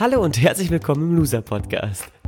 Hallo und herzlich willkommen im Loser Podcast.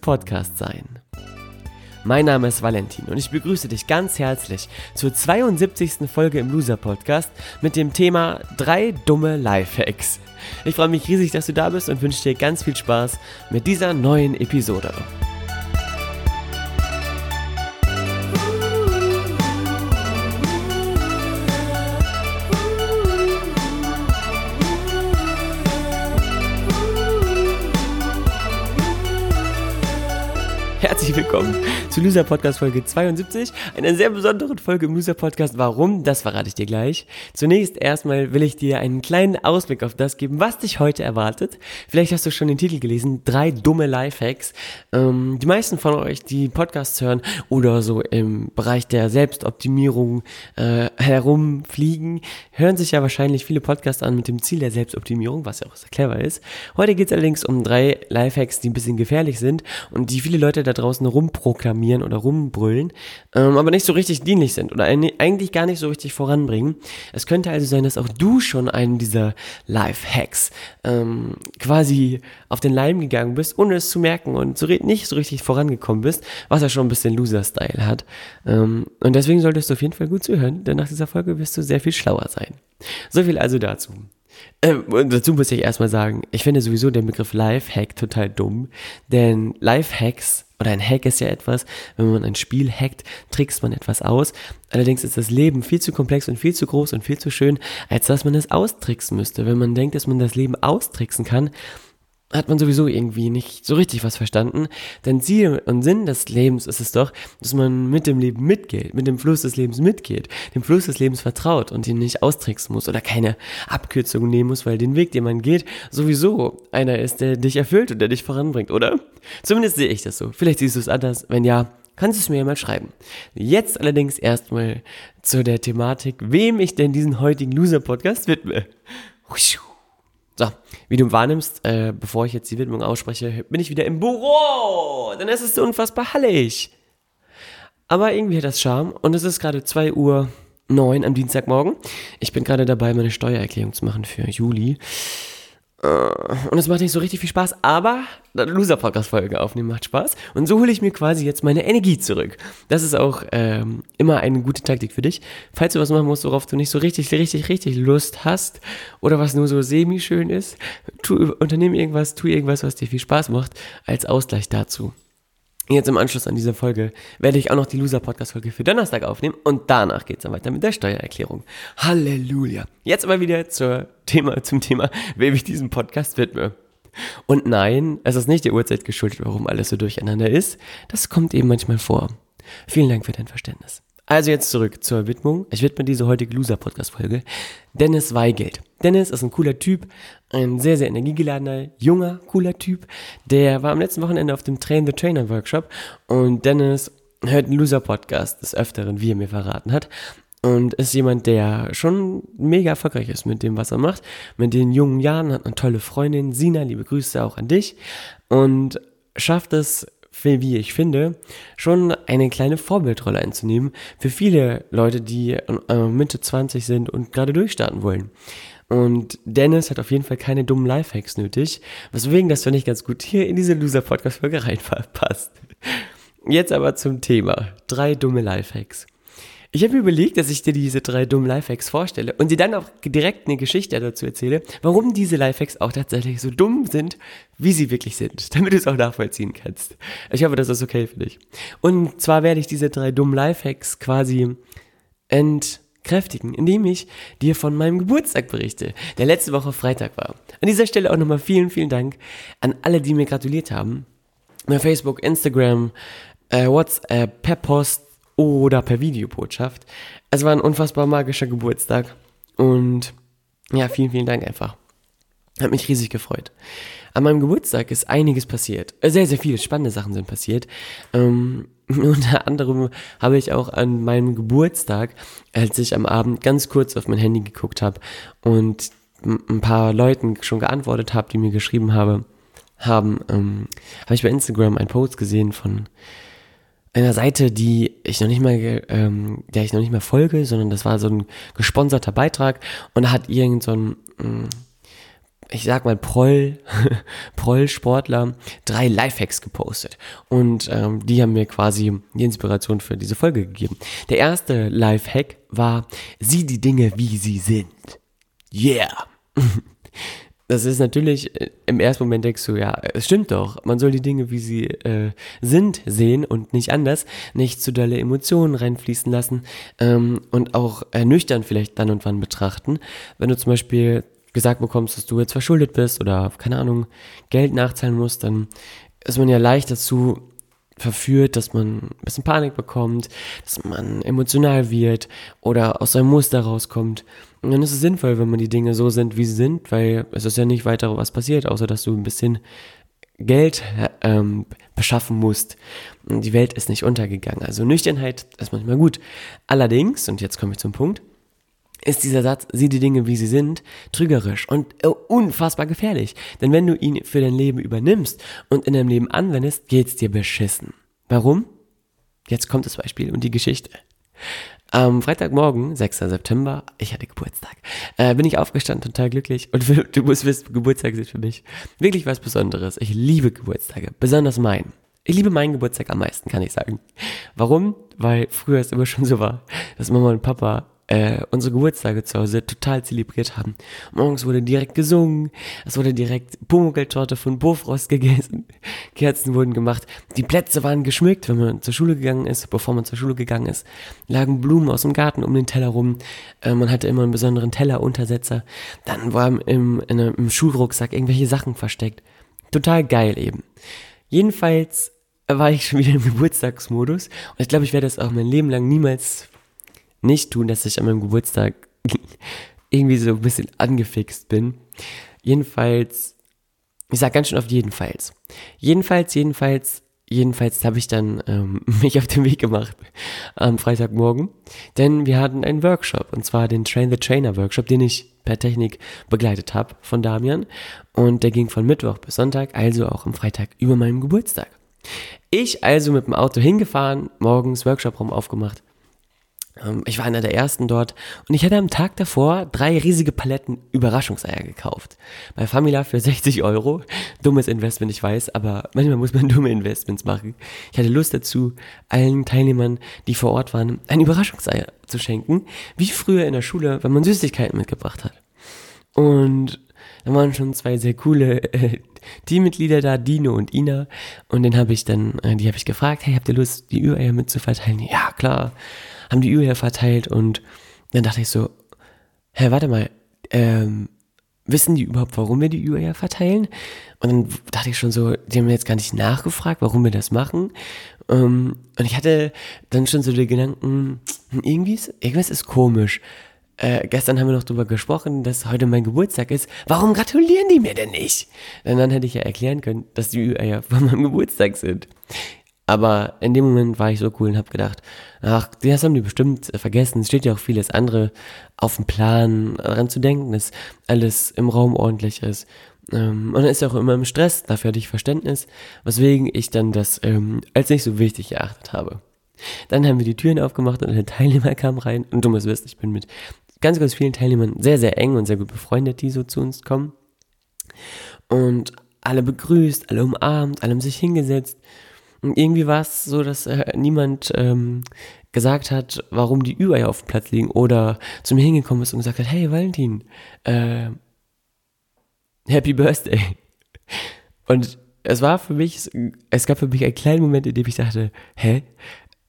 Podcasts sein. Mein Name ist Valentin und ich begrüße dich ganz herzlich zur 72. Folge im Loser Podcast mit dem Thema drei dumme Lifehacks. Ich freue mich riesig, dass du da bist und wünsche dir ganz viel Spaß mit dieser neuen Episode. Herzlich willkommen zu Loser Podcast Folge 72, einer sehr besonderen Folge im Loser Podcast. Warum? Das verrate ich dir gleich. Zunächst erstmal will ich dir einen kleinen Ausblick auf das geben, was dich heute erwartet. Vielleicht hast du schon den Titel gelesen, drei dumme Lifehacks. Ähm, die meisten von euch, die Podcasts hören oder so im Bereich der Selbstoptimierung äh, herumfliegen, hören sich ja wahrscheinlich viele Podcasts an mit dem Ziel der Selbstoptimierung, was ja auch sehr clever ist. Heute geht es allerdings um drei Lifehacks, die ein bisschen gefährlich sind und die viele Leute da draußen rumproklamieren oder rumbrüllen, ähm, aber nicht so richtig dienlich sind oder eigentlich gar nicht so richtig voranbringen. Es könnte also sein, dass auch du schon einen dieser Life-Hacks ähm, quasi auf den Leim gegangen bist, ohne es zu merken und so nicht so richtig vorangekommen bist, was ja schon ein bisschen Loser-Style hat. Ähm, und deswegen solltest du auf jeden Fall gut zuhören, denn nach dieser Folge wirst du sehr viel schlauer sein. So viel also dazu. Ähm, und dazu muss ich erstmal sagen, ich finde sowieso den Begriff Lifehack total dumm, denn Lifehacks oder ein Hack ist ja etwas, wenn man ein Spiel hackt, trickst man etwas aus. Allerdings ist das Leben viel zu komplex und viel zu groß und viel zu schön, als dass man es austricksen müsste. Wenn man denkt, dass man das Leben austricksen kann, hat man sowieso irgendwie nicht so richtig was verstanden. Denn Ziel und Sinn des Lebens ist es doch, dass man mit dem Leben mitgeht, mit dem Fluss des Lebens mitgeht, dem Fluss des Lebens vertraut und ihn nicht austricksen muss oder keine Abkürzung nehmen muss, weil den Weg, den man geht, sowieso einer ist, der dich erfüllt und der dich voranbringt, oder? Zumindest sehe ich das so. Vielleicht siehst du es anders. Wenn ja, kannst du es mir ja mal schreiben. Jetzt allerdings erstmal zu der Thematik, wem ich denn diesen heutigen Loser-Podcast widme. So, wie du wahrnimmst, äh, bevor ich jetzt die Widmung ausspreche, bin ich wieder im Büro. Ist es so unfassbar hallig. Aber irgendwie hat das Charme und es ist gerade 2 Uhr 9 am Dienstagmorgen. Ich bin gerade dabei, meine Steuererklärung zu machen für Juli. Äh, und es macht nicht so richtig viel Spaß, aber Loser-Podcast-Folge aufnehmen macht Spaß. Und so hole ich mir quasi jetzt meine Energie zurück. Das ist auch ähm, immer eine gute Taktik für dich. Falls du was machen musst, worauf du nicht so richtig, richtig, richtig Lust hast oder was nur so semi-schön ist, tu, unternimm irgendwas, tu irgendwas, was dir viel Spaß macht, als Ausgleich dazu. Jetzt im Anschluss an diese Folge werde ich auch noch die Loser-Podcast-Folge für Donnerstag aufnehmen und danach geht es dann weiter mit der Steuererklärung. Halleluja. Jetzt aber wieder zur Thema, zum Thema, wem ich diesen Podcast widme. Und nein, es ist nicht der Uhrzeit geschuldet, warum alles so durcheinander ist. Das kommt eben manchmal vor. Vielen Dank für dein Verständnis. Also jetzt zurück zur Widmung. Ich widme diese heutige Loser-Podcast-Folge Dennis Weigelt. Dennis ist ein cooler Typ, ein sehr, sehr energiegeladener, junger, cooler Typ. Der war am letzten Wochenende auf dem Train the Trainer Workshop und Dennis hört einen Loser-Podcast des Öfteren, wie er mir verraten hat. Und ist jemand, der schon mega erfolgreich ist mit dem, was er macht. Mit den jungen Jahren hat eine tolle Freundin, Sina, liebe Grüße auch an dich. Und schafft es wie ich finde, schon eine kleine Vorbildrolle einzunehmen für viele Leute, die äh, Mitte 20 sind und gerade durchstarten wollen. Und Dennis hat auf jeden Fall keine dummen Lifehacks nötig, weswegen das, finde ich, ganz gut hier in diese Loser-Podcast-Folge reinpasst. Jetzt aber zum Thema. Drei dumme Lifehacks. Ich habe mir überlegt, dass ich dir diese drei dummen Lifehacks vorstelle und dir dann auch direkt eine Geschichte dazu erzähle, warum diese Lifehacks auch tatsächlich so dumm sind, wie sie wirklich sind, damit du es auch nachvollziehen kannst. Ich hoffe, das ist okay für dich. Und zwar werde ich diese drei dummen Lifehacks quasi entkräftigen, indem ich dir von meinem Geburtstag berichte, der letzte Woche Freitag war. An dieser Stelle auch nochmal vielen, vielen Dank an alle, die mir gratuliert haben. Facebook, Instagram, äh, WhatsApp, per Post, oder per Videobotschaft. Es war ein unfassbar magischer Geburtstag und ja, vielen, vielen Dank einfach. Hat mich riesig gefreut. An meinem Geburtstag ist einiges passiert. Äh, sehr, sehr viele spannende Sachen sind passiert. Ähm, unter anderem habe ich auch an meinem Geburtstag, als ich am Abend ganz kurz auf mein Handy geguckt habe und ein paar Leuten schon geantwortet habe, die mir geschrieben habe, haben, ähm, habe ich bei Instagram einen Post gesehen von einer Seite, die ich noch nicht mal, ähm, der ich noch nicht mal folge, sondern das war so ein gesponserter Beitrag und hat irgend so ein, mm, ich sag mal Proll, Proll-Sportler drei Lifehacks gepostet und ähm, die haben mir quasi die Inspiration für diese Folge gegeben. Der erste Lifehack war, sieh die Dinge, wie sie sind. Yeah. das ist natürlich, äh, im ersten Moment denkst du, ja, es stimmt doch, man soll die Dinge, wie sie äh, sind, sehen und nicht anders, nicht zu dolle Emotionen reinfließen lassen ähm, und auch ernüchtern vielleicht dann und wann betrachten. Wenn du zum Beispiel gesagt bekommst, dass du jetzt verschuldet bist oder, keine Ahnung, Geld nachzahlen musst, dann ist man ja leicht dazu verführt, dass man ein bisschen Panik bekommt, dass man emotional wird oder aus seinem Muster rauskommt. Und dann ist es sinnvoll, wenn man die Dinge so sind, wie sie sind, weil es ist ja nicht weiter was passiert, außer dass du ein bisschen Geld ähm, beschaffen musst. Und die Welt ist nicht untergegangen. Also Nüchternheit ist manchmal gut. Allerdings, und jetzt komme ich zum Punkt, ist dieser Satz, sieh die Dinge, wie sie sind, trügerisch und äh, unfassbar gefährlich. Denn wenn du ihn für dein Leben übernimmst und in deinem Leben anwendest, geht's dir beschissen. Warum? Jetzt kommt das Beispiel und die Geschichte. Am Freitagmorgen, 6. September, ich hatte Geburtstag, äh, bin ich aufgestanden, total glücklich. Und für, du musst wissen, Geburtstag ist für mich wirklich was Besonderes. Ich liebe Geburtstage, besonders meinen. Ich liebe meinen Geburtstag am meisten, kann ich sagen. Warum? Weil früher es immer schon so war, dass Mama und Papa äh, unsere Geburtstage zu Hause total zelebriert haben. Morgens wurde direkt gesungen, es wurde direkt Pumuckl-Torte von Bofrost gegessen, Kerzen wurden gemacht, die Plätze waren geschmückt, wenn man zur Schule gegangen ist, bevor man zur Schule gegangen ist, lagen Blumen aus dem Garten um den Teller rum, äh, man hatte immer einen besonderen Telleruntersetzer, dann waren im, in einem, im Schulrucksack irgendwelche Sachen versteckt. Total geil eben. Jedenfalls war ich schon wieder im Geburtstagsmodus und ich glaube, ich werde das auch mein Leben lang niemals nicht tun, dass ich an meinem Geburtstag irgendwie so ein bisschen angefixt bin. Jedenfalls, ich sag ganz schön oft jedenfalls. Jedenfalls, jedenfalls, jedenfalls habe ich dann ähm, mich auf den Weg gemacht am Freitagmorgen, denn wir hatten einen Workshop und zwar den Train the Trainer Workshop, den ich per Technik begleitet habe von Damian und der ging von Mittwoch bis Sonntag, also auch am Freitag über meinem Geburtstag. Ich also mit dem Auto hingefahren, morgens Workshop-Raum aufgemacht ich war einer der ersten dort und ich hatte am Tag davor drei riesige Paletten Überraschungseier gekauft. Bei Famila für 60 Euro. Dummes Investment, ich weiß, aber manchmal muss man dumme Investments machen. Ich hatte Lust dazu, allen Teilnehmern, die vor Ort waren, ein Überraschungseier zu schenken, wie früher in der Schule, wenn man Süßigkeiten mitgebracht hat. Und da waren schon zwei sehr coole äh, Teammitglieder da, Dino und Ina. Und den habe ich dann, äh, die habe ich gefragt, hey, habt ihr Lust, die Ü-Eier mitzuverteilen? Ja, klar haben die Ü verteilt und dann dachte ich so, hä, warte mal, ähm, wissen die überhaupt, warum wir die Ü verteilen? Und dann dachte ich schon so, die haben jetzt gar nicht nachgefragt, warum wir das machen. Ähm, und ich hatte dann schon so die Gedanken, hm, irgendwie ist, irgendwas ist komisch. Äh, gestern haben wir noch drüber gesprochen, dass heute mein Geburtstag ist. Warum gratulieren die mir denn nicht? Denn dann hätte ich ja erklären können, dass die Ü-Eier von meinem Geburtstag sind. Aber in dem Moment war ich so cool und habe gedacht, ach, das haben die bestimmt vergessen. Es steht ja auch vieles andere auf dem Plan, daran zu denken, dass alles im Raum ordentlich ist. Ähm, und dann ist ja auch immer im Stress, dafür hatte ich Verständnis, weswegen ich dann das ähm, als nicht so wichtig erachtet habe. Dann haben wir die Türen aufgemacht und eine Teilnehmer kam rein. Und du musst wissen, ich bin mit ganz, ganz vielen Teilnehmern sehr, sehr eng und sehr gut befreundet, die so zu uns kommen. Und alle begrüßt, alle umarmt, alle haben sich hingesetzt. Und irgendwie war es so, dass äh, niemand ähm, gesagt hat, warum die Ü-Eier auf dem Platz liegen oder zu mir hingekommen ist und gesagt hat, hey Valentin, äh, Happy Birthday. Und es war für mich, es gab für mich einen kleinen Moment, in dem ich dachte, hä,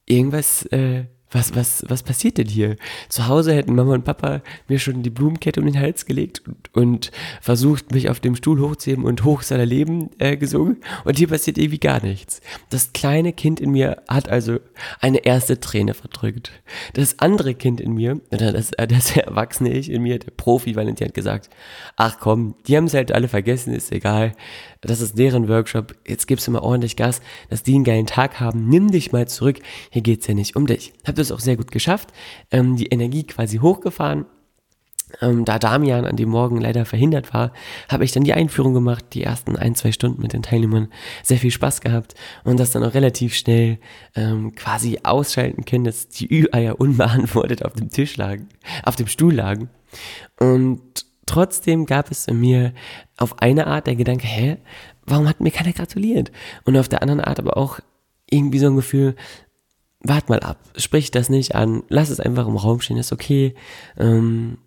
irgendwas äh, was, was, was passiert denn hier? Zu Hause hätten Mama und Papa mir schon die Blumenkette um den Hals gelegt und, und versucht, mich auf dem Stuhl hochzuheben und hoch seiner Leben äh, gesungen. Und hier passiert irgendwie gar nichts. Das kleine Kind in mir hat also eine erste Träne verdrückt. Das andere Kind in mir, oder das, äh, das erwachsene Ich in mir, der Profi Valentin hat gesagt, ach komm, die haben es halt alle vergessen, ist egal. Das ist deren Workshop. Jetzt gibst du mal ordentlich Gas, dass die einen geilen Tag haben. Nimm dich mal zurück. Hier geht's ja nicht um dich. Hab das auch sehr gut geschafft. Ähm, die Energie quasi hochgefahren. Ähm, da Damian an dem Morgen leider verhindert war, habe ich dann die Einführung gemacht, die ersten ein, zwei Stunden mit den Teilnehmern, sehr viel Spaß gehabt und das dann auch relativ schnell ähm, quasi ausschalten können, dass die Ü-Eier unbeantwortet auf dem Tisch lagen, auf dem Stuhl lagen. Und trotzdem gab es in mir auf eine Art der Gedanke, hä, warum hat mir keiner gratuliert? Und auf der anderen Art aber auch irgendwie so ein Gefühl, wart mal ab, sprich das nicht an, lass es einfach im Raum stehen, ist okay. Ähm,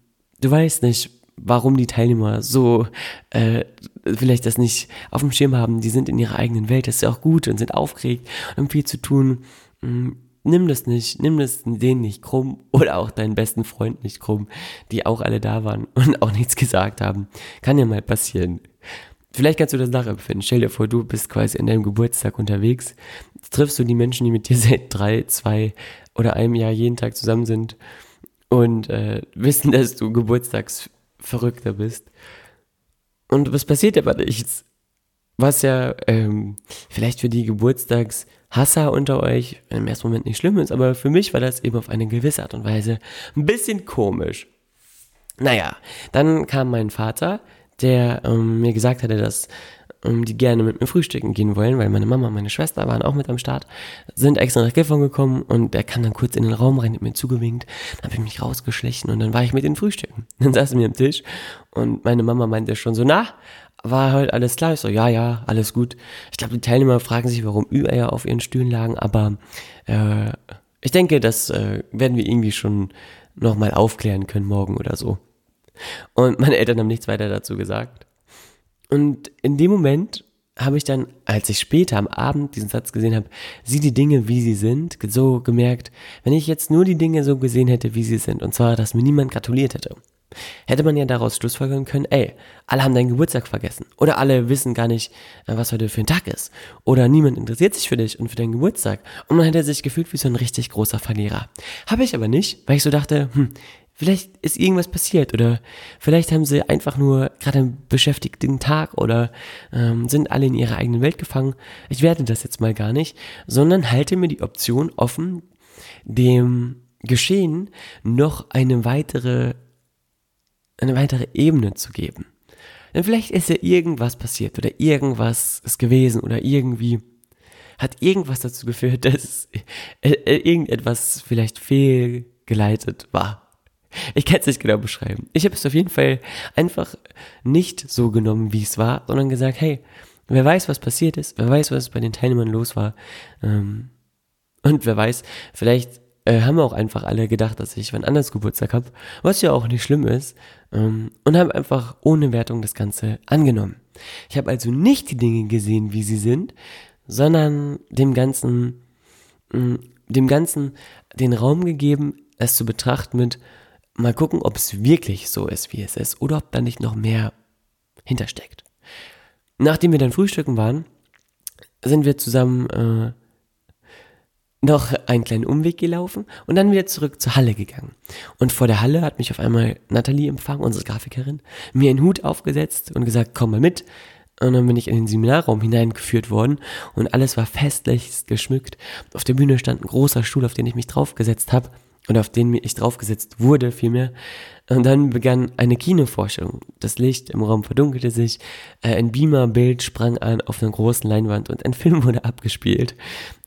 du weißt nicht, warum die Teilnehmer so äh, vielleicht das nicht auf dem Schirm haben, die sind in ihrer eigenen Welt, das ist ja auch gut und sind aufgeregt und haben viel zu tun. Nimm das nicht, nimm das denen nicht krumm oder auch deinen besten Freund nicht krumm, die auch alle da waren und auch nichts gesagt haben. Kann ja mal passieren. Vielleicht kannst du das nachempfinden. Stell dir vor, du bist quasi in deinem Geburtstag unterwegs. triffst du die Menschen, die mit dir seit drei, zwei oder einem Jahr jeden Tag zusammen sind und äh, wissen, dass du Geburtstagsverrückter bist. Und was passiert aber nichts? Was ja ähm, vielleicht für die Geburtstagshasser unter euch im ersten Moment nicht schlimm ist, aber für mich war das eben auf eine gewisse Art und Weise ein bisschen komisch. Naja, dann kam mein Vater, der ähm, mir gesagt hatte, dass ähm, die gerne mit mir frühstücken gehen wollen, weil meine Mama und meine Schwester waren auch mit am Start, sind extra nach Gifhorn gekommen und der kam dann kurz in den Raum rein, hat mir zugewinkt, dann habe ich mich rausgeschlichen und dann war ich mit den Frühstücken. Dann saßen wir am Tisch und meine Mama meinte schon so, na, war halt alles klar? Ich so, ja, ja, alles gut. Ich glaube, die Teilnehmer fragen sich, warum Ü-Eier auf ihren Stühlen lagen, aber äh, ich denke, das äh, werden wir irgendwie schon nochmal aufklären können morgen oder so. Und meine Eltern haben nichts weiter dazu gesagt. Und in dem Moment habe ich dann, als ich später am Abend diesen Satz gesehen habe, sieh die Dinge, wie sie sind, so gemerkt, wenn ich jetzt nur die Dinge so gesehen hätte, wie sie sind, und zwar, dass mir niemand gratuliert hätte, hätte man ja daraus schlussfolgern können, ey, alle haben deinen Geburtstag vergessen. Oder alle wissen gar nicht, äh, was heute für ein Tag ist. Oder niemand interessiert sich für dich und für deinen Geburtstag. Und man hätte sich gefühlt wie so ein richtig großer Verlierer. Habe ich aber nicht, weil ich so dachte, hm, Vielleicht ist irgendwas passiert oder vielleicht haben sie einfach nur gerade einen beschäftigten Tag oder ähm, sind alle in ihrer eigenen Welt gefangen. Ich werde das jetzt mal gar nicht, sondern halte mir die Option offen, dem Geschehen noch eine weitere, eine weitere Ebene zu geben. Denn vielleicht ist ja irgendwas passiert oder irgendwas ist gewesen oder irgendwie hat irgendwas dazu geführt, dass äh, äh, irgendetwas vielleicht fehlgeleitet war. Ich kann es nicht genau beschreiben. Ich habe es auf jeden Fall einfach nicht so genommen, wie es war, sondern gesagt, hey, wer weiß, was passiert ist, wer weiß, was bei den Teilnehmern los war. Ähm, und wer weiß, vielleicht äh, haben auch einfach alle gedacht, dass ich wann anders Geburtstag habe, was ja auch nicht schlimm ist, ähm, und haben einfach ohne Wertung das Ganze angenommen. Ich habe also nicht die Dinge gesehen, wie sie sind, sondern dem Ganzen, mh, mm, dem Ganzen den Raum gegeben, es zu betrachten mit, mal gucken, ob es wirklich so ist, wie es ist, oder ob da nicht noch mehr hintersteckt. Nachdem wir dann frühstücken waren, sind wir zusammen äh, noch einen kleinen Umweg gelaufen und dann wieder zurück zur Halle gegangen. Und vor der Halle hat mich auf einmal Nathalie empfangen, unsere Grafikerin, mir einen Hut aufgesetzt und gesagt, komm mal mit. Und dann bin ich in den Seminarraum hineingeführt worden und alles war festlichst geschmückt. Auf der Bühne stand ein großer Stuhl, auf den ich mich draufgesetzt habe und auf den ich draufgesetzt wurde vielmehr. Und dann begann eine Kinovorstellung. Das Licht im Raum verdunkelte sich, äh, ein Beamer-Bild sprang an auf einer großen Leinwand und ein Film wurde abgespielt,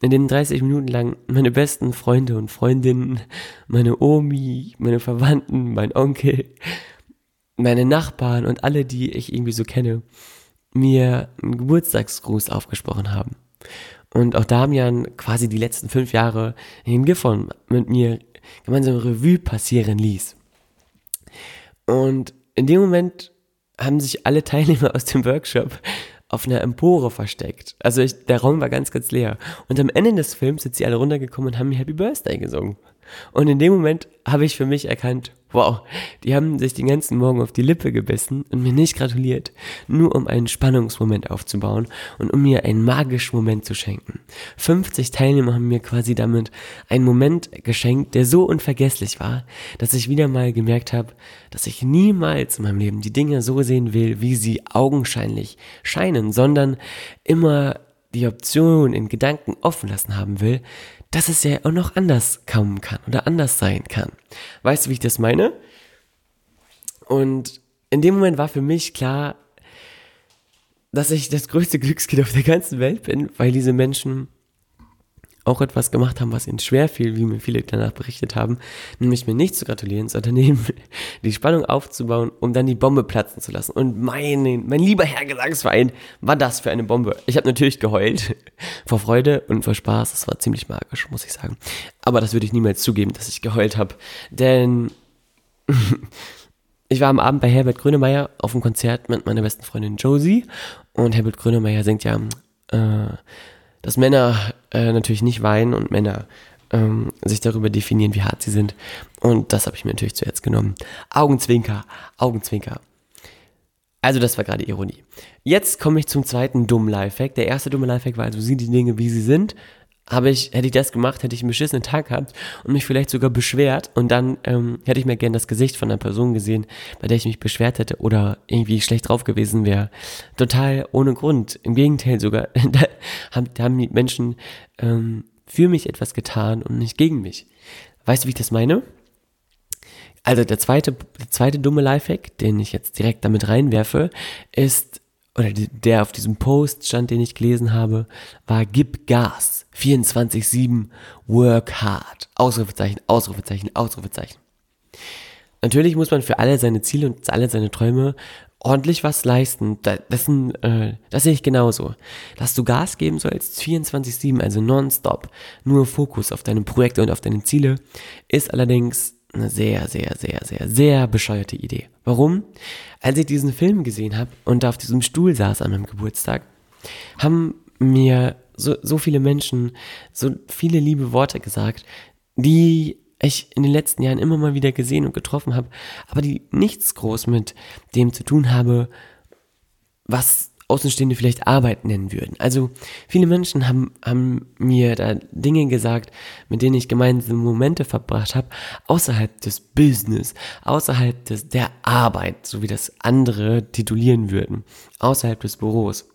in dem 30 Minuten lang meine besten Freunde und Freundinnen, meine Omi, meine Verwandten, mein Onkel, meine Nachbarn und alle, die ich irgendwie so kenne, mir einen Geburtstagsgruß aufgesprochen haben. Und auch Damian quasi die letzten fünf Jahre in mit mir gemeinsam Revue passieren ließ. Und in dem Moment haben sich alle Teilnehmer aus dem Workshop auf einer Empore versteckt. Also ich, der Raum war ganz, ganz leer. Und am Ende des Films sind sie alle runtergekommen und haben mir Happy Birthday gesungen. Und in dem Moment habe ich für mich erkannt, wow, die haben sich den ganzen Morgen auf die Lippe gebissen und mir nicht gratuliert, nur um einen Spannungsmoment aufzubauen und um mir einen magischen Moment zu schenken. 50 Teilnehmer haben mir quasi damit einen Moment geschenkt, der so unvergesslich war, dass ich wieder mal gemerkt habe, dass ich niemals in meinem Leben die Dinge so sehen will, wie sie augenscheinlich scheinen, sondern immer die Option in Gedanken offen lassen haben will, dass es ja auch noch anders kommen kann oder anders sein kann. Weißt du, wie ich das meine? Und in dem Moment war für mich klar, dass ich das größte Glückskind auf der ganzen Welt bin, weil diese Menschen auch etwas gemacht haben, was ihnen schwer fiel, wie mir viele danach berichtet haben, nämlich mir nicht zu gratulieren, sondern eben die Spannung aufzubauen, um dann die Bombe platzen zu lassen. Und mein, mein lieber Herr Gesangsverein, war das für eine Bombe. Ich habe natürlich geheult vor Freude und vor Spaß. Das war ziemlich magisch, muss ich sagen. Aber das würde ich niemals zugeben, dass ich geheult habe, denn ich war am Abend bei Herbert Grönemeyer auf einem Konzert mit meiner besten Freundin Josie und Herbert Grönemeyer singt ja äh, dass Männer äh, natürlich nicht weinen und Männer ähm, sich darüber definieren, wie hart sie sind. Und das habe ich mir natürlich zuerst genommen. Augenzwinker, Augenzwinker. Also das war gerade Ironie. Jetzt komme ich zum zweiten dummen Lifehack. Der erste dumme Lifehack war also, sieh die Dinge, wie sie sind habe ich, hätte ich das gemacht, hätte ich einen beschissenen Tag gehabt und mich vielleicht sogar beschwert und dann ähm, hätte ich mir gern das Gesicht von einer Person gesehen, bei der ich mich beschwert hätte oder irgendwie schlecht drauf gewesen wäre. Total ohne Grund. Im Gegenteil sogar, da haben, da haben die Menschen ähm, für mich etwas getan und nicht gegen mich. Weißt du, wie ich das meine? Also der zweite, der zweite dumme Lifehack, den ich jetzt direkt damit reinwerfe, ist oder der auf diesem Post stand, den ich gelesen habe, war Gib Gas. 24-7, work hard. Ausrufezeichen, Ausrufezeichen, Ausrufezeichen. Natürlich muss man für alle seine Ziele und alle seine Träume ordentlich was leisten. Das, sind, äh, das sehe ich genauso. Dass du Gas geben sollst, 24-7, also nonstop, nur Fokus auf deine Projekte und auf deine Ziele, ist allerdings eine sehr, sehr, sehr, sehr, sehr bescheuerte Idee. Warum? Als ich diesen Film gesehen habe und da auf diesem Stuhl saß an meinem Geburtstag, haben mir so, so viele Menschen so viele liebe Worte gesagt, die ich in den letzten Jahren immer mal wieder gesehen und getroffen habe, aber die nichts groß mit dem zu tun habe, was Außenstehende vielleicht Arbeit nennen würden. Also viele Menschen haben, haben mir da Dinge gesagt, mit denen ich gemeinsame Momente verbracht habe, außerhalb des Business, außerhalb des, der Arbeit, so wie das andere titulieren würden, außerhalb des Büros.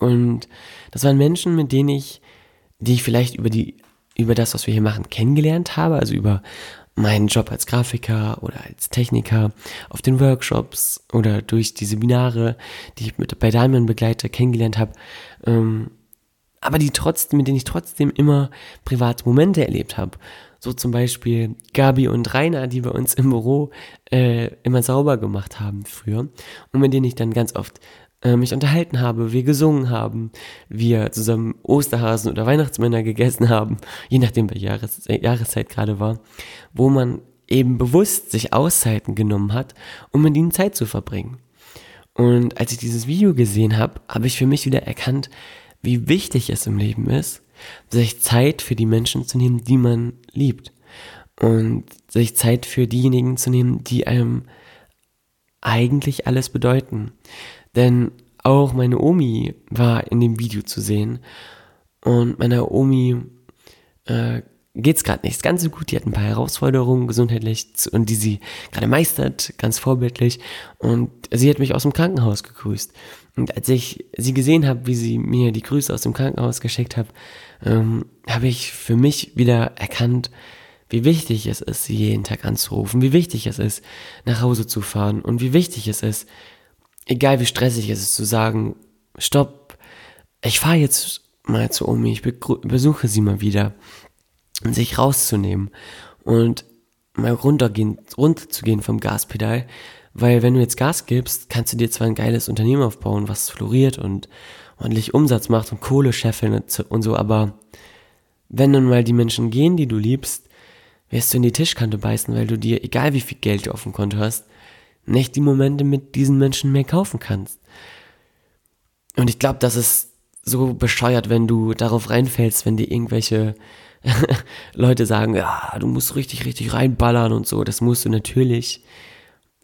Und das waren Menschen, mit denen ich, die ich vielleicht über die, über das, was wir hier machen, kennengelernt habe, also über meinen Job als Grafiker oder als Techniker auf den Workshops oder durch die Seminare, die ich mit, bei Damian begleite, kennengelernt habe, ähm, aber die trotzdem, mit denen ich trotzdem immer private Momente erlebt habe. So zum Beispiel Gabi und Rainer, die bei uns im Büro äh, immer sauber gemacht haben früher und mit denen ich dann ganz oft äh, mich unterhalten habe, wir gesungen haben, wir zusammen Osterhasen oder Weihnachtsmänner gegessen haben, je nachdem, welche Jahres Jahreszeit gerade war, wo man eben bewusst sich Auszeiten genommen hat, um mit ihnen Zeit zu verbringen. Und als ich dieses Video gesehen habe, habe ich für mich wieder erkannt, wie wichtig es im Leben ist, sich Zeit für die Menschen zu nehmen, die man liebt. Und sich Zeit für diejenigen zu nehmen, die einem eigentlich alles bedeuten. Denn auch meine Omi war in dem Video zu sehen. Und meiner Omi äh, geht's gerade nicht ganz so gut. Die hat ein paar Herausforderungen gesundheitlich und die sie gerade meistert, ganz vorbildlich. Und sie hat mich aus dem Krankenhaus gegrüßt. Und als ich sie gesehen habe, wie sie mir die Grüße aus dem Krankenhaus geschickt hat, ähm, habe ich für mich wieder erkannt, wie wichtig es ist, sie jeden Tag anzurufen, wie wichtig es ist, nach Hause zu fahren und wie wichtig es ist, egal wie stressig es ist, zu sagen, stopp, ich fahre jetzt mal zu Omi, ich besuche sie mal wieder und sich rauszunehmen und mal runtergehen, runterzugehen vom Gaspedal, weil wenn du jetzt Gas gibst, kannst du dir zwar ein geiles Unternehmen aufbauen, was floriert und ordentlich Umsatz macht und Kohle scheffeln und so, aber wenn dann mal die Menschen gehen, die du liebst, wirst du in die Tischkante beißen, weil du dir, egal wie viel Geld du auf dem Konto hast, nicht die Momente mit diesen Menschen mehr kaufen kannst. Und ich glaube, das ist so bescheuert, wenn du darauf reinfällst, wenn dir irgendwelche Leute sagen, ja, du musst richtig, richtig reinballern und so. Das musst du natürlich.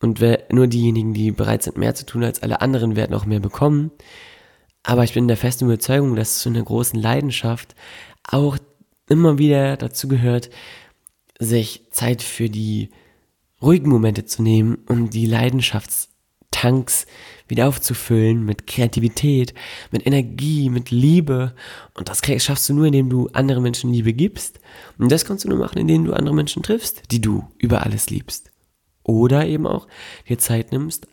Und nur diejenigen, die bereit sind, mehr zu tun als alle anderen, werden auch mehr bekommen. Aber ich bin der festen Überzeugung, dass zu einer großen Leidenschaft auch immer wieder dazu gehört, sich Zeit für die ruhigen Momente zu nehmen, um die Leidenschaftstanks wieder aufzufüllen mit Kreativität, mit Energie, mit Liebe. Und das schaffst du nur, indem du anderen Menschen Liebe gibst. Und das kannst du nur machen, indem du andere Menschen triffst, die du über alles liebst. Oder eben auch dir Zeit nimmst,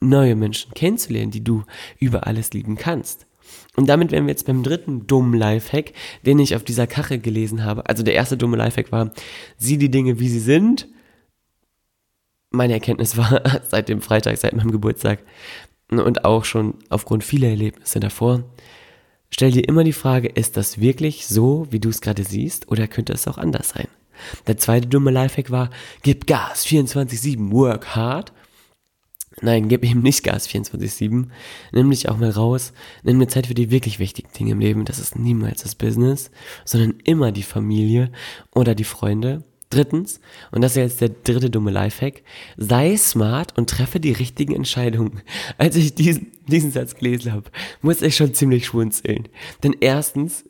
neue Menschen kennenzulernen, die du über alles lieben kannst. Und damit wären wir jetzt beim dritten dummen Lifehack, den ich auf dieser Kachel gelesen habe. Also der erste dumme Lifehack war, sieh die Dinge, wie sie sind. Meine Erkenntnis war seit dem Freitag, seit meinem Geburtstag und auch schon aufgrund vieler Erlebnisse davor, stell dir immer die Frage, ist das wirklich so, wie du es gerade siehst, oder könnte es auch anders sein? Der zweite dumme Lifehack war, gib Gas, 24-7, work hard. Nein, gib eben nicht Gas 24-7. Nimm dich auch mal raus. Nimm dir Zeit für die wirklich wichtigen Dinge im Leben. Das ist niemals das Business, sondern immer die Familie oder die Freunde. Drittens, und das ist jetzt der dritte dumme Lifehack, sei smart und treffe die richtigen Entscheidungen. Als ich diesen, diesen Satz gelesen habe, muss ich schon ziemlich schwunzeln. Denn erstens,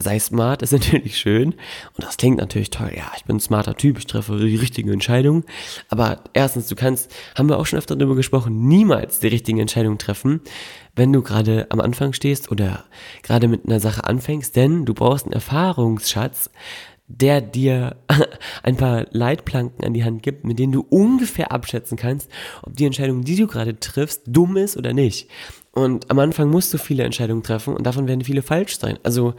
sei smart ist natürlich schön und das klingt natürlich toll. Ja, ich bin ein smarter Typ, ich treffe die richtigen Entscheidungen. Aber erstens, du kannst, haben wir auch schon öfter darüber gesprochen, niemals die richtigen Entscheidungen treffen, wenn du gerade am Anfang stehst oder gerade mit einer Sache anfängst, denn du brauchst einen Erfahrungsschatz, der dir ein paar Leitplanken an die Hand gibt, mit denen du ungefähr abschätzen kannst, ob die Entscheidung, die du gerade triffst, dumm ist oder nicht. Und am Anfang musst du viele Entscheidungen treffen und davon werden viele falsch sein. Also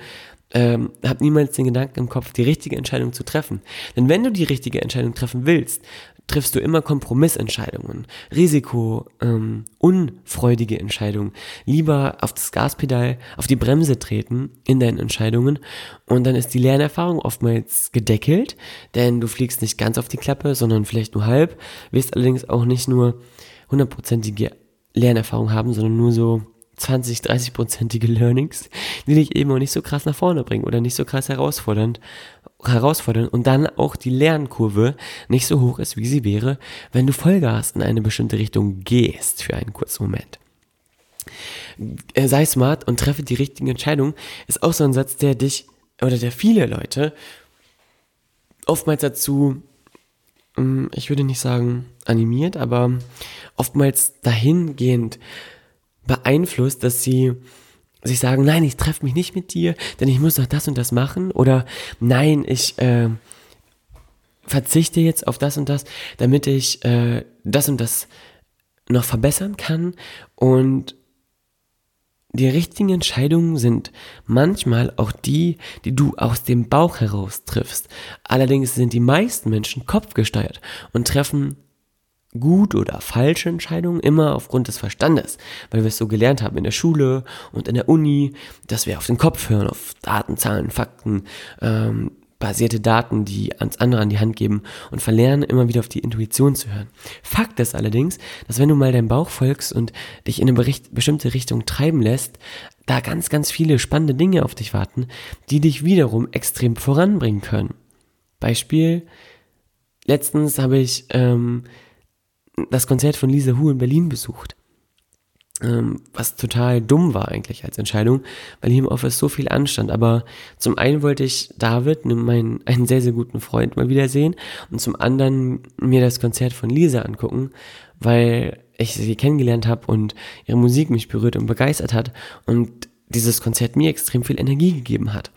ähm, hab niemals den Gedanken im Kopf, die richtige Entscheidung zu treffen. Denn wenn du die richtige Entscheidung treffen willst, triffst du immer Kompromissentscheidungen, Risiko, ähm, unfreudige Entscheidungen. Lieber auf das Gaspedal, auf die Bremse treten in deinen Entscheidungen und dann ist die Lernerfahrung oftmals gedeckelt, denn du fliegst nicht ganz auf die Klappe, sondern vielleicht nur halb, wirst allerdings auch nicht nur hundertprozentige Lernerfahrung haben, sondern nur so 20, 30-prozentige Learnings, die dich eben auch nicht so krass nach vorne bringen oder nicht so krass herausfordernd, herausfordern und dann auch die Lernkurve nicht so hoch ist, wie sie wäre, wenn du Vollgas in eine bestimmte Richtung gehst für einen kurzen Moment. Äh, sei smart und treffe die richtigen Entscheidungen, ist auch so ein Satz, der dich oder der viele Leute oftmals dazu, ich würde nicht sagen animiert, aber oftmals dahingehend beeinflusst, dass sie sich sagen, nein, ich treffe mich nicht mit dir, denn ich muss doch das und das machen. Oder nein, ich äh, verzichte jetzt auf das und das, damit ich äh, das und das noch verbessern kann. Und die richtigen Entscheidungen sind manchmal auch die, die du aus dem Bauch heraus triffst. Allerdings sind die meisten Menschen kopfgesteuert und treffen gut oder falsche Entscheidungen immer aufgrund des Verstandes, weil wir es so gelernt haben in der Schule und in der Uni, dass wir auf den Kopf hören, auf Daten, Zahlen, Fakten, ähm, basierte Daten, die ans andere an die Hand geben und verlernen immer wieder auf die Intuition zu hören. Fakt ist allerdings, dass wenn du mal deinem Bauch folgst und dich in eine bestimmte Richtung treiben lässt, da ganz, ganz viele spannende Dinge auf dich warten, die dich wiederum extrem voranbringen können. Beispiel, letztens habe ich ähm, das Konzert von Lisa Hu in Berlin besucht. Ähm, was total dumm war eigentlich als Entscheidung, weil hier im Office so viel anstand. Aber zum einen wollte ich David, ne, meinen, einen sehr, sehr guten Freund, mal wiedersehen und zum anderen mir das Konzert von Lisa angucken, weil ich sie kennengelernt habe und ihre Musik mich berührt und begeistert hat und dieses Konzert mir extrem viel Energie gegeben hat.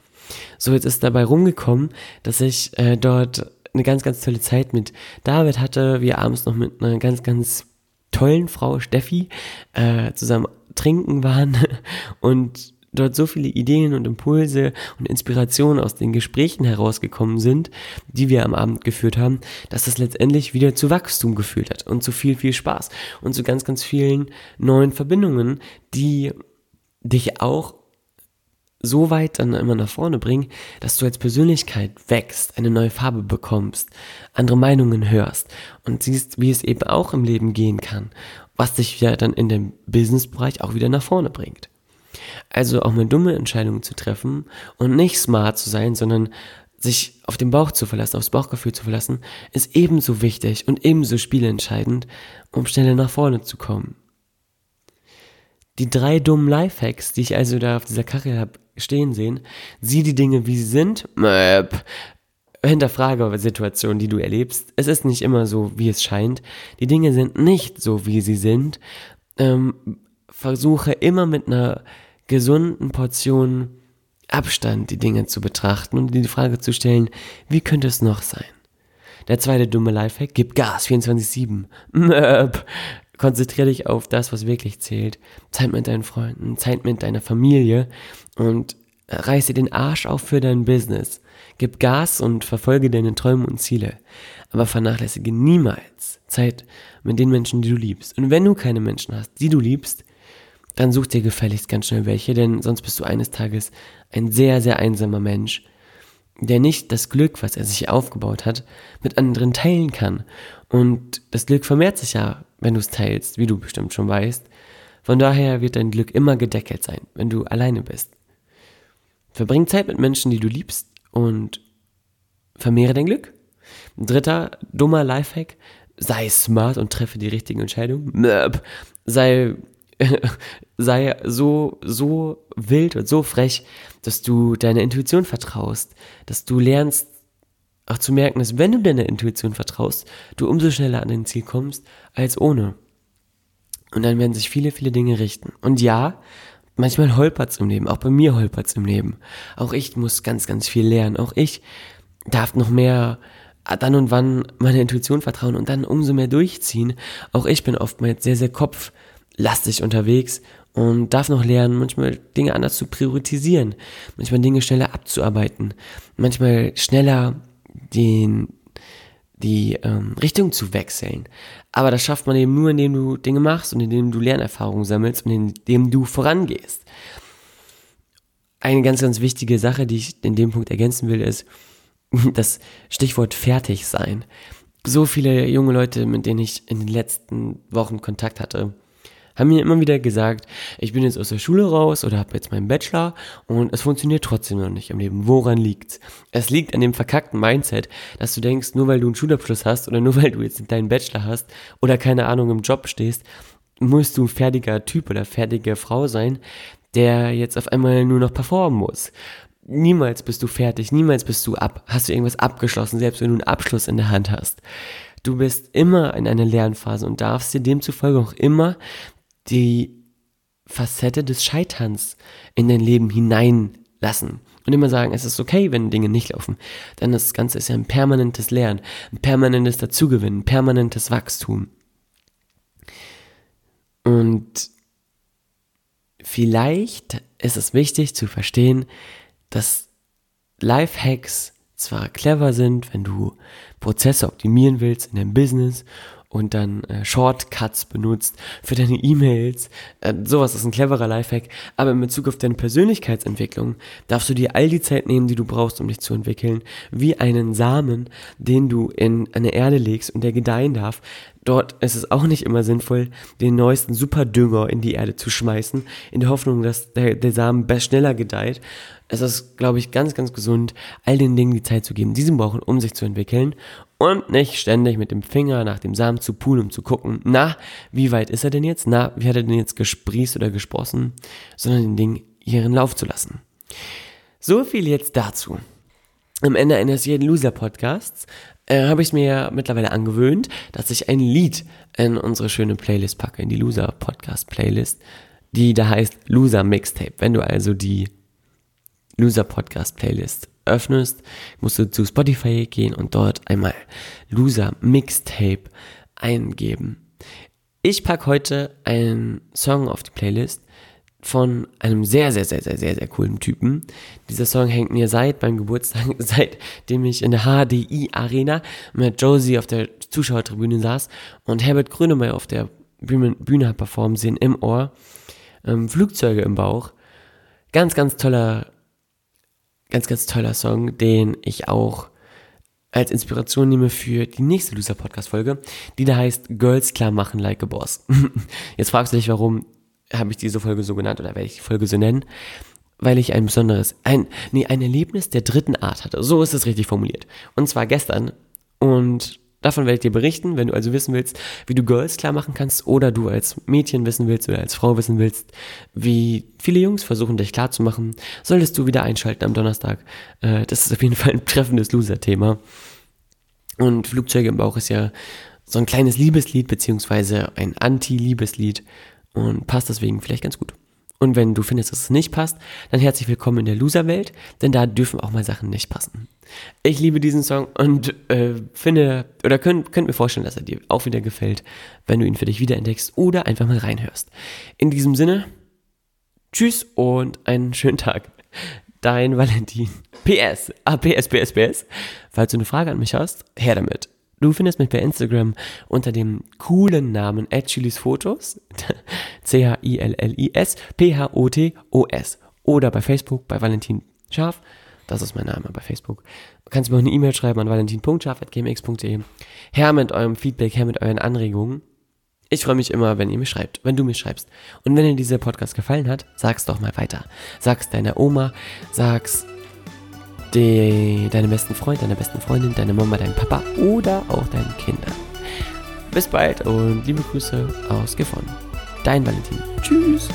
So, jetzt ist dabei rumgekommen, dass ich äh, dort eine ganz, ganz tolle Zeit mit David hatte. Wir abends noch mit einer ganz, ganz tollen Frau Steffi äh, zusammen trinken waren und dort so viele Ideen und Impulse und Inspirationen aus den Gesprächen herausgekommen sind, die wir am Abend geführt haben, dass das letztendlich wieder zu Wachstum geführt hat und zu viel, viel Spaß und zu ganz, ganz vielen neuen Verbindungen, die dich auch so weit dann immer nach vorne bringen, dass du als Persönlichkeit wächst, eine neue Farbe bekommst, andere Meinungen hörst und siehst, wie es eben auch im Leben gehen kann, was dich ja dann in dem Businessbereich auch wieder nach vorne bringt. Also auch mal dumme Entscheidungen zu treffen und nicht smart zu sein, sondern sich auf den Bauch zu verlassen, aufs Bauchgefühl zu verlassen, ist ebenso wichtig und ebenso spielentscheidend, um schneller nach vorne zu kommen. Die drei dummen Lifehacks, die ich also da auf dieser Kachel habe stehen sehen, sieh die Dinge, wie sie sind, Möp. hinterfrage Situationen, die du erlebst. Es ist nicht immer so, wie es scheint. Die Dinge sind nicht so, wie sie sind. Ähm, versuche immer mit einer gesunden Portion Abstand die Dinge zu betrachten und die Frage zu stellen, wie könnte es noch sein? Der zweite dumme Lifehack, gib Gas 24-7. Konzentriere dich auf das, was wirklich zählt. Zeit mit deinen Freunden, Zeit mit deiner Familie und reiße den Arsch auf für dein Business. Gib Gas und verfolge deine Träume und Ziele. Aber vernachlässige niemals Zeit mit den Menschen, die du liebst. Und wenn du keine Menschen hast, die du liebst, dann such dir gefälligst ganz schnell welche, denn sonst bist du eines Tages ein sehr, sehr einsamer Mensch, der nicht das Glück, was er sich aufgebaut hat, mit anderen teilen kann. Und das Glück vermehrt sich ja, wenn du es teilst, wie du bestimmt schon weißt. Von daher wird dein Glück immer gedeckelt sein, wenn du alleine bist. Verbring Zeit mit Menschen, die du liebst und vermehre dein Glück. Dritter dummer Lifehack, sei smart und treffe die richtigen Entscheidungen. Möp. Sei sei so, so wild und so frech, dass du deiner Intuition vertraust, dass du lernst auch zu merken, dass wenn du deiner Intuition vertraust, du umso schneller an dein Ziel kommst als ohne. Und dann werden sich viele, viele Dinge richten. Und ja, manchmal holpert's im Leben, auch bei mir holpert's im Leben. Auch ich muss ganz, ganz viel lernen. Auch ich darf noch mehr dann und wann meiner Intuition vertrauen und dann umso mehr durchziehen. Auch ich bin oftmals sehr, sehr kopflastig unterwegs und darf noch lernen, manchmal Dinge anders zu priorisieren, manchmal Dinge schneller abzuarbeiten, manchmal schneller den, die ähm, Richtung zu wechseln. Aber das schafft man eben nur, indem du Dinge machst und indem du Lernerfahrungen sammelst und indem du vorangehst. Eine ganz, ganz wichtige Sache, die ich in dem Punkt ergänzen will, ist das Stichwort fertig sein. So viele junge Leute, mit denen ich in den letzten Wochen Kontakt hatte, haben mir immer wieder gesagt, ich bin jetzt aus der Schule raus oder habe jetzt meinen Bachelor und es funktioniert trotzdem noch nicht im Leben. Woran liegt's? Es liegt an dem verkackten Mindset, dass du denkst, nur weil du einen Schulabschluss hast oder nur weil du jetzt deinen Bachelor hast oder keine Ahnung im Job stehst, musst du ein fertiger Typ oder fertige Frau sein, der jetzt auf einmal nur noch performen muss. Niemals bist du fertig, niemals bist du ab, hast du irgendwas abgeschlossen, selbst wenn du einen Abschluss in der Hand hast. Du bist immer in einer Lernphase und darfst dir demzufolge auch immer die Facette des Scheiterns in dein Leben hineinlassen. Und immer sagen, es ist okay, wenn Dinge nicht laufen. Denn das Ganze ist ja ein permanentes Lernen, ein permanentes Dazugewinnen, ein permanentes Wachstum. Und vielleicht ist es wichtig zu verstehen, dass Lifehacks zwar clever sind, wenn du Prozesse optimieren willst in deinem Business und dann äh, Shortcuts benutzt für deine E-Mails. Äh, sowas ist ein cleverer Lifehack. Aber in Bezug auf deine Persönlichkeitsentwicklung darfst du dir all die Zeit nehmen, die du brauchst, um dich zu entwickeln, wie einen Samen, den du in eine Erde legst und der gedeihen darf. Dort ist es auch nicht immer sinnvoll, den neuesten Superdünger in die Erde zu schmeißen, in der Hoffnung, dass der, der Samen schneller gedeiht. Es ist, glaube ich, ganz, ganz gesund, all den Dingen die Zeit zu geben, diesen brauchen, um sich zu entwickeln und nicht ständig mit dem Finger nach dem Samen zu pulen, um zu gucken, na, wie weit ist er denn jetzt? Na, wie hat er denn jetzt gesprießt oder gesprossen? Sondern den Ding ihren Lauf zu lassen. So viel jetzt dazu. Am Ende eines jeden Loser-Podcasts äh, habe ich es mir ja mittlerweile angewöhnt, dass ich ein Lied in unsere schöne Playlist packe, in die Loser-Podcast-Playlist, die da heißt Loser Mixtape. Wenn du also die Loser Podcast Playlist öffnest, musst du zu Spotify gehen und dort einmal Loser Mixtape eingeben. Ich packe heute einen Song auf die Playlist von einem sehr, sehr, sehr, sehr, sehr, sehr coolen Typen. Dieser Song hängt mir seit meinem Geburtstag, seitdem ich in der HDI Arena mit Josie auf der Zuschauertribüne saß und Herbert Grönemeyer auf der Bühne, Bühne hat performen sehen im Ohr, ähm, Flugzeuge im Bauch. Ganz, ganz toller Ganz, ganz toller Song, den ich auch als Inspiration nehme für die nächste Loser Podcast Folge, die da heißt Girls klar machen like a Boss. Jetzt fragst du dich, warum habe ich diese Folge so genannt oder werde ich die Folge so nennen? weil ich ein besonderes, ein, nee, ein Erlebnis der dritten Art hatte. So ist es richtig formuliert. Und zwar gestern. Und davon werde ich dir berichten, wenn du also wissen willst, wie du Girls klar machen kannst oder du als Mädchen wissen willst oder als Frau wissen willst, wie viele Jungs versuchen, dich klar zu machen, solltest du wieder einschalten am Donnerstag. Äh, das ist auf jeden Fall ein treffendes Loser-Thema. Und Flugzeuge im Bauch ist ja so ein kleines Liebeslied, beziehungsweise ein Anti-Liebeslied und passt deswegen vielleicht ganz gut. Und wenn du findest, dass es nicht passt, dann herzlich willkommen in der Loser-Welt, denn da dürfen auch mal Sachen nicht passen. Ich liebe diesen Song und äh, finde, oder könnt, könnt mir vorstellen, dass er dir auch wieder gefällt, wenn du ihn für dich wiederentdeckst oder einfach mal reinhörst. In diesem Sinne, tschüss und einen schönen Tag. Dein Valentin. PS, ah, PS, PS, PS. Falls du eine Frage an mich hast, her damit. Du findest mich bei Instagram unter dem coolen Namen Fotos. C-H-I-L-L-I-S P-H-O-T-O-S. Oder bei Facebook bei Valentin Scharf. Das ist mein Name bei Facebook. Du kannst mir auch eine E-Mail schreiben an valentin.scharf.gmx.de. Her mit eurem Feedback, her mit euren Anregungen. Ich freue mich immer, wenn ihr mir schreibt, wenn du mir schreibst. Und wenn dir dieser Podcast gefallen hat, sag's doch mal weiter. Sag's deiner Oma, sag's die, deinem besten Freund, deiner besten Freundin, deiner Mama, deinem Papa oder auch deinen Kindern. Bis bald und liebe Grüße aus Gifhorn. Dein Valentin. Tschüss.